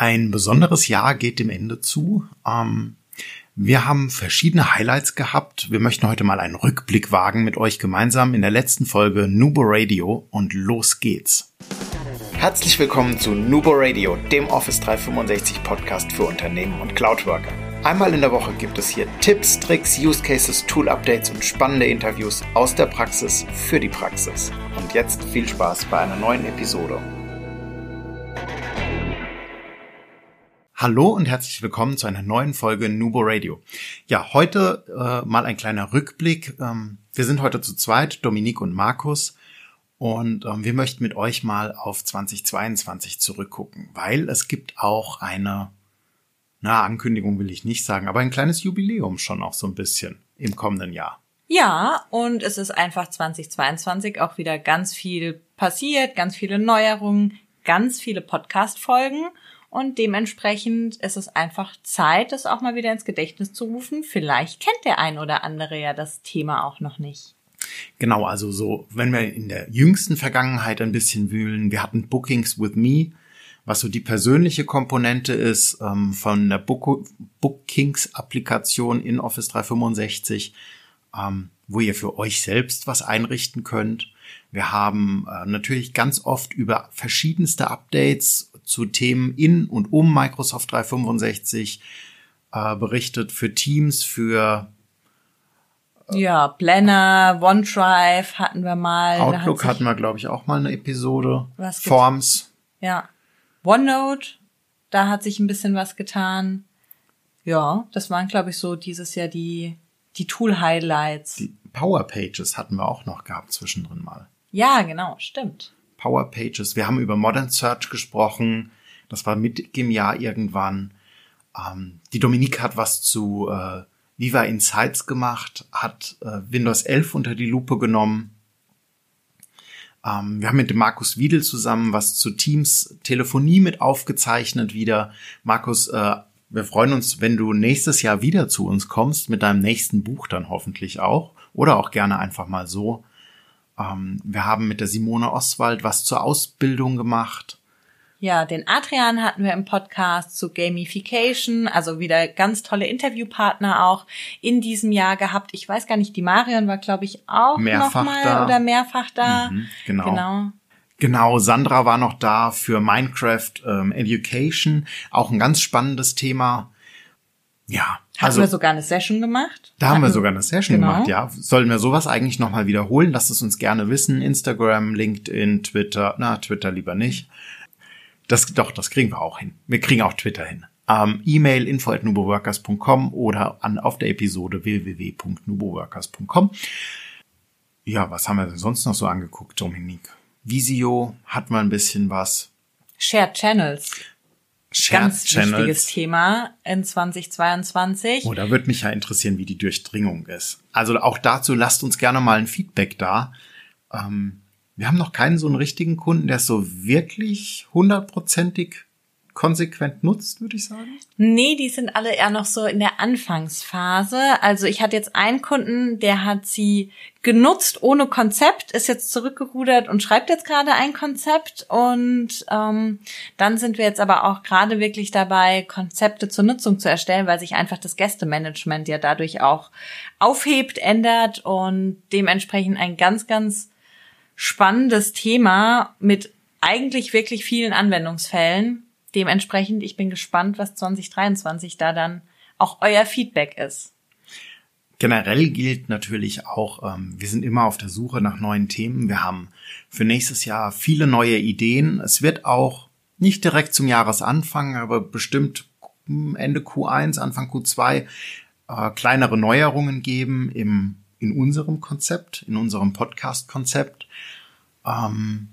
Ein besonderes Jahr geht dem Ende zu. Ähm, wir haben verschiedene Highlights gehabt. Wir möchten heute mal einen Rückblick wagen mit euch gemeinsam in der letzten Folge Nubo Radio und los geht's. Herzlich willkommen zu Nubo Radio, dem Office 365 Podcast für Unternehmen und Cloudworker. Einmal in der Woche gibt es hier Tipps, Tricks, Use Cases, Tool Updates und spannende Interviews aus der Praxis für die Praxis. Und jetzt viel Spaß bei einer neuen Episode. Hallo und herzlich willkommen zu einer neuen Folge Nubo Radio. Ja, heute äh, mal ein kleiner Rückblick. Ähm, wir sind heute zu zweit, Dominique und Markus. Und ähm, wir möchten mit euch mal auf 2022 zurückgucken, weil es gibt auch eine, na, Ankündigung will ich nicht sagen, aber ein kleines Jubiläum schon auch so ein bisschen im kommenden Jahr. Ja, und es ist einfach 2022 auch wieder ganz viel passiert, ganz viele Neuerungen, ganz viele Podcast-Folgen. Und dementsprechend ist es einfach Zeit, das auch mal wieder ins Gedächtnis zu rufen. Vielleicht kennt der ein oder andere ja das Thema auch noch nicht. Genau, also so, wenn wir in der jüngsten Vergangenheit ein bisschen wühlen, wir hatten Bookings with Me, was so die persönliche Komponente ist ähm, von der Book Bookings-Applikation in Office 365, ähm, wo ihr für euch selbst was einrichten könnt. Wir haben äh, natürlich ganz oft über verschiedenste Updates zu Themen in und um Microsoft 365 äh, berichtet, für Teams, für äh, ja, Planner, OneDrive hatten wir mal. Outlook hatten wir, glaube ich, auch mal eine Episode. Was Forms. Ja. OneNote, da hat sich ein bisschen was getan. Ja, das waren, glaube ich, so dieses Jahr die, die Tool-Highlights. Die Power Pages hatten wir auch noch gehabt zwischendrin mal. Ja, genau, stimmt. Power Pages. Wir haben über Modern Search gesprochen. Das war mit im Jahr irgendwann. Ähm, die Dominique hat was zu äh, Viva Insights gemacht, hat äh, Windows 11 unter die Lupe genommen. Ähm, wir haben mit dem Markus Wiedel zusammen was zu Teams Telefonie mit aufgezeichnet wieder. Markus, äh, wir freuen uns, wenn du nächstes Jahr wieder zu uns kommst, mit deinem nächsten Buch dann hoffentlich auch. Oder auch gerne einfach mal so. Ähm, wir haben mit der Simone Oswald was zur Ausbildung gemacht. Ja, den Adrian hatten wir im Podcast zu Gamification, also wieder ganz tolle Interviewpartner auch in diesem Jahr gehabt. Ich weiß gar nicht, die Marion war, glaube ich, auch mehrfach noch mal da. oder mehrfach da. Mhm, genau. genau. Genau, Sandra war noch da für Minecraft ähm, Education, auch ein ganz spannendes Thema. Ja. Hatten also, wir sogar eine Session gemacht? Da haben wir sogar eine Session genau. gemacht, ja. Sollen wir sowas eigentlich nochmal wiederholen? Lasst es uns gerne wissen. Instagram, LinkedIn, Twitter. Na, Twitter lieber nicht. Das, doch, das kriegen wir auch hin. Wir kriegen auch Twitter hin. Ähm, E-Mail info at nuboworkers.com oder an, auf der Episode www.nuboworkers.com. Ja, was haben wir denn sonst noch so angeguckt, Dominique? Visio hat mal ein bisschen was. Shared Channels. Shared Ganz Channels. wichtiges Thema in 2022. Oh, da würde mich ja interessieren, wie die Durchdringung ist. Also auch dazu lasst uns gerne mal ein Feedback da. Ähm, wir haben noch keinen so einen richtigen Kunden, der es so wirklich hundertprozentig konsequent nutzt, würde ich sagen? Nee, die sind alle eher noch so in der Anfangsphase. Also ich hatte jetzt einen Kunden, der hat sie genutzt ohne Konzept, ist jetzt zurückgerudert und schreibt jetzt gerade ein Konzept. Und ähm, dann sind wir jetzt aber auch gerade wirklich dabei, Konzepte zur Nutzung zu erstellen, weil sich einfach das Gästemanagement ja dadurch auch aufhebt, ändert und dementsprechend ein ganz, ganz spannendes Thema mit eigentlich wirklich vielen Anwendungsfällen dementsprechend, ich bin gespannt, was 2023 da dann auch euer Feedback ist. Generell gilt natürlich auch, ähm, wir sind immer auf der Suche nach neuen Themen. Wir haben für nächstes Jahr viele neue Ideen. Es wird auch nicht direkt zum Jahresanfang, aber bestimmt Ende Q1, Anfang Q2 äh, kleinere Neuerungen geben im, in unserem Konzept, in unserem Podcast-Konzept. Ähm,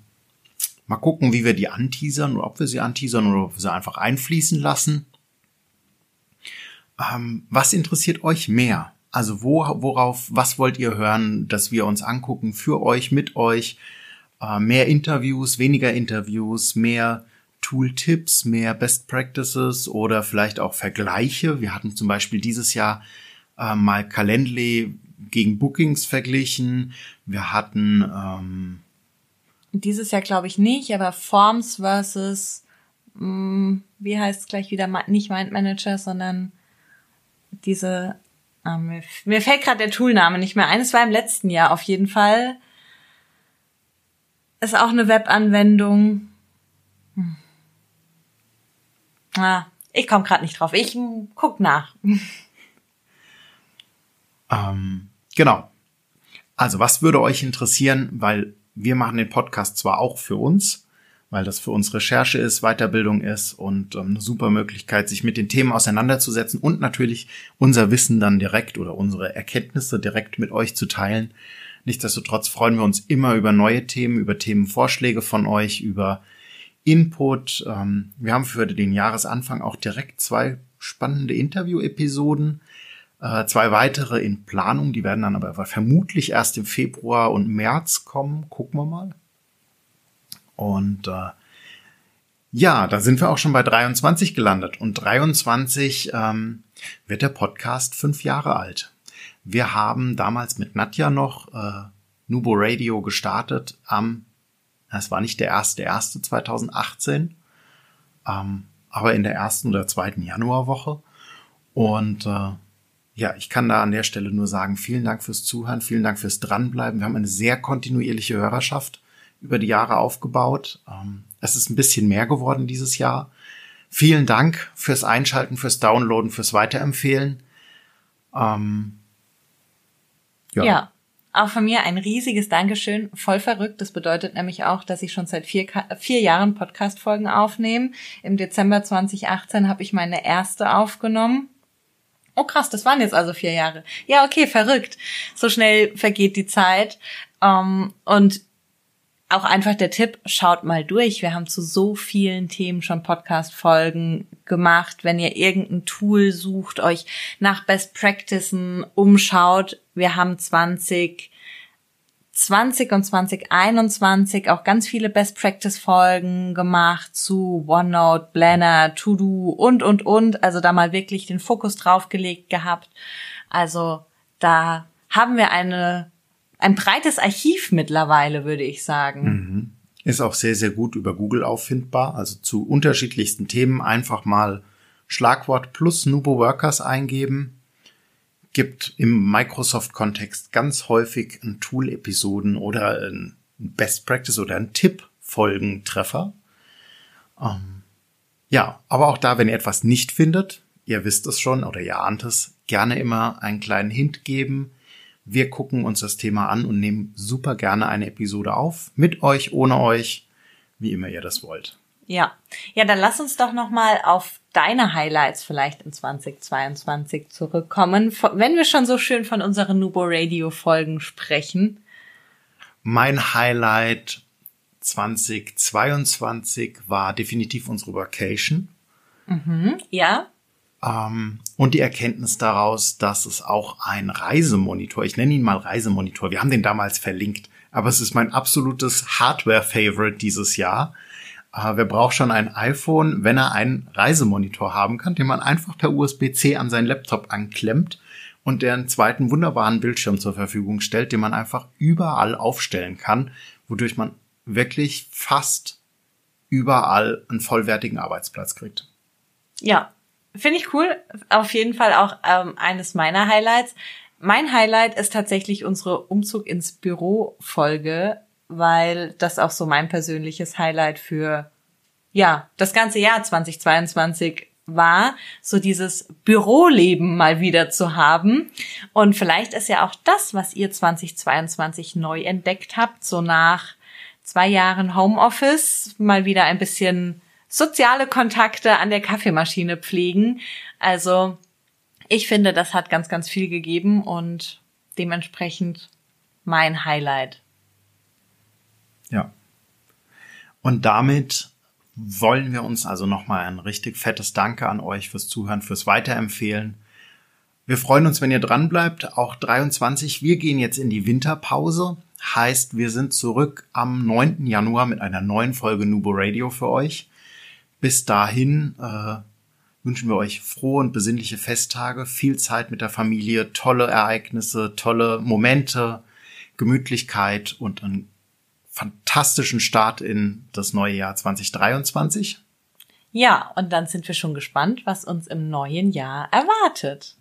Mal gucken, wie wir die anteasern oder ob wir sie anteasern oder ob wir sie einfach einfließen lassen. Ähm, was interessiert euch mehr? Also wo, worauf, was wollt ihr hören, dass wir uns angucken für euch, mit euch? Äh, mehr Interviews, weniger Interviews, mehr Tooltips, mehr Best Practices oder vielleicht auch Vergleiche. Wir hatten zum Beispiel dieses Jahr äh, mal Calendly gegen Bookings verglichen. Wir hatten ähm, dieses Jahr glaube ich nicht, aber Forms versus mh, mm, wie heißt es gleich wieder, nicht Mind Manager, sondern diese, ah, mir, mir fällt gerade der Toolname nicht mehr ein, es war im letzten Jahr auf jeden Fall. Ist auch eine Webanwendung. Hm. Ah, ich komme gerade nicht drauf. Ich guck nach. Ähm, genau. Also, was würde euch interessieren? Weil wir machen den Podcast zwar auch für uns, weil das für uns Recherche ist, Weiterbildung ist und ähm, eine super Möglichkeit, sich mit den Themen auseinanderzusetzen und natürlich unser Wissen dann direkt oder unsere Erkenntnisse direkt mit euch zu teilen. Nichtsdestotrotz freuen wir uns immer über neue Themen, über Themenvorschläge von euch, über Input. Ähm, wir haben für den Jahresanfang auch direkt zwei spannende Interview-Episoden äh, zwei weitere in Planung, die werden dann aber vermutlich erst im Februar und März kommen. Gucken wir mal. Und äh, ja, da sind wir auch schon bei 23 gelandet. Und 23 ähm, wird der Podcast fünf Jahre alt. Wir haben damals mit Nadja noch äh, Nubo Radio gestartet am, es war nicht der erste, erste 2018, ähm, aber in der ersten oder zweiten Januarwoche. Und äh, ja, ich kann da an der Stelle nur sagen, vielen Dank fürs Zuhören, vielen Dank fürs Dranbleiben. Wir haben eine sehr kontinuierliche Hörerschaft über die Jahre aufgebaut. Ähm, es ist ein bisschen mehr geworden dieses Jahr. Vielen Dank fürs Einschalten, fürs Downloaden, fürs Weiterempfehlen. Ähm, ja. ja. Auch von mir ein riesiges Dankeschön. Voll verrückt. Das bedeutet nämlich auch, dass ich schon seit vier, vier Jahren Podcast-Folgen aufnehme. Im Dezember 2018 habe ich meine erste aufgenommen. Oh krass, das waren jetzt also vier Jahre. Ja, okay, verrückt. So schnell vergeht die Zeit. Ähm, und auch einfach der Tipp, schaut mal durch. Wir haben zu so vielen Themen schon Podcast-Folgen gemacht. Wenn ihr irgendein Tool sucht, euch nach Best Practices umschaut, wir haben 20 20 und 2021 auch ganz viele Best Practice Folgen gemacht zu OneNote, Planner, To Do und, und, und. Also da mal wirklich den Fokus drauf gelegt gehabt. Also da haben wir eine, ein breites Archiv mittlerweile, würde ich sagen. Mhm. Ist auch sehr, sehr gut über Google auffindbar. Also zu unterschiedlichsten Themen einfach mal Schlagwort plus Nubo Workers eingeben gibt im Microsoft-Kontext ganz häufig ein Tool-Episoden oder ein Best Practice oder ein Tipp-Folgentreffer. Ähm, ja, aber auch da, wenn ihr etwas nicht findet, ihr wisst es schon oder ihr ahnt es, gerne immer einen kleinen Hint geben. Wir gucken uns das Thema an und nehmen super gerne eine Episode auf. Mit euch, ohne euch, wie immer ihr das wollt. Ja, ja, dann lass uns doch noch mal auf deine Highlights vielleicht in 2022 zurückkommen, wenn wir schon so schön von unseren Nubo Radio Folgen sprechen. Mein Highlight 2022 war definitiv unsere Vacation. Mhm, ja. Ähm, und die Erkenntnis daraus, dass es auch ein Reisemonitor, ich nenne ihn mal Reisemonitor, wir haben den damals verlinkt, aber es ist mein absolutes Hardware-Favorite dieses Jahr äh, wer braucht schon ein iPhone, wenn er einen Reisemonitor haben kann, den man einfach per USB-C an seinen Laptop anklemmt und der einen zweiten wunderbaren Bildschirm zur Verfügung stellt, den man einfach überall aufstellen kann, wodurch man wirklich fast überall einen vollwertigen Arbeitsplatz kriegt. Ja, finde ich cool. Auf jeden Fall auch ähm, eines meiner Highlights. Mein Highlight ist tatsächlich unsere Umzug ins Büro Folge weil das auch so mein persönliches Highlight für ja, das ganze Jahr 2022 war, so dieses Büroleben mal wieder zu haben. Und vielleicht ist ja auch das, was ihr 2022 neu entdeckt habt, so nach zwei Jahren Homeoffice, mal wieder ein bisschen soziale Kontakte an der Kaffeemaschine pflegen. Also ich finde, das hat ganz, ganz viel gegeben und dementsprechend mein Highlight. Ja. Und damit wollen wir uns also nochmal ein richtig fettes Danke an euch fürs Zuhören, fürs Weiterempfehlen. Wir freuen uns, wenn ihr dran bleibt. Auch 23. Wir gehen jetzt in die Winterpause. Heißt, wir sind zurück am 9. Januar mit einer neuen Folge Nubo Radio für euch. Bis dahin äh, wünschen wir euch frohe und besinnliche Festtage, viel Zeit mit der Familie, tolle Ereignisse, tolle Momente, Gemütlichkeit und ein fantastischen Start in das neue Jahr 2023. Ja, und dann sind wir schon gespannt, was uns im neuen Jahr erwartet.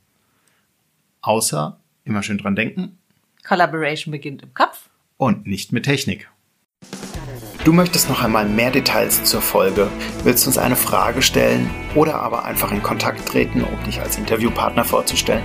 Außer immer schön dran denken. Collaboration beginnt im Kopf. Und nicht mit Technik. Du möchtest noch einmal mehr Details zur Folge, willst uns eine Frage stellen oder aber einfach in Kontakt treten, um dich als Interviewpartner vorzustellen?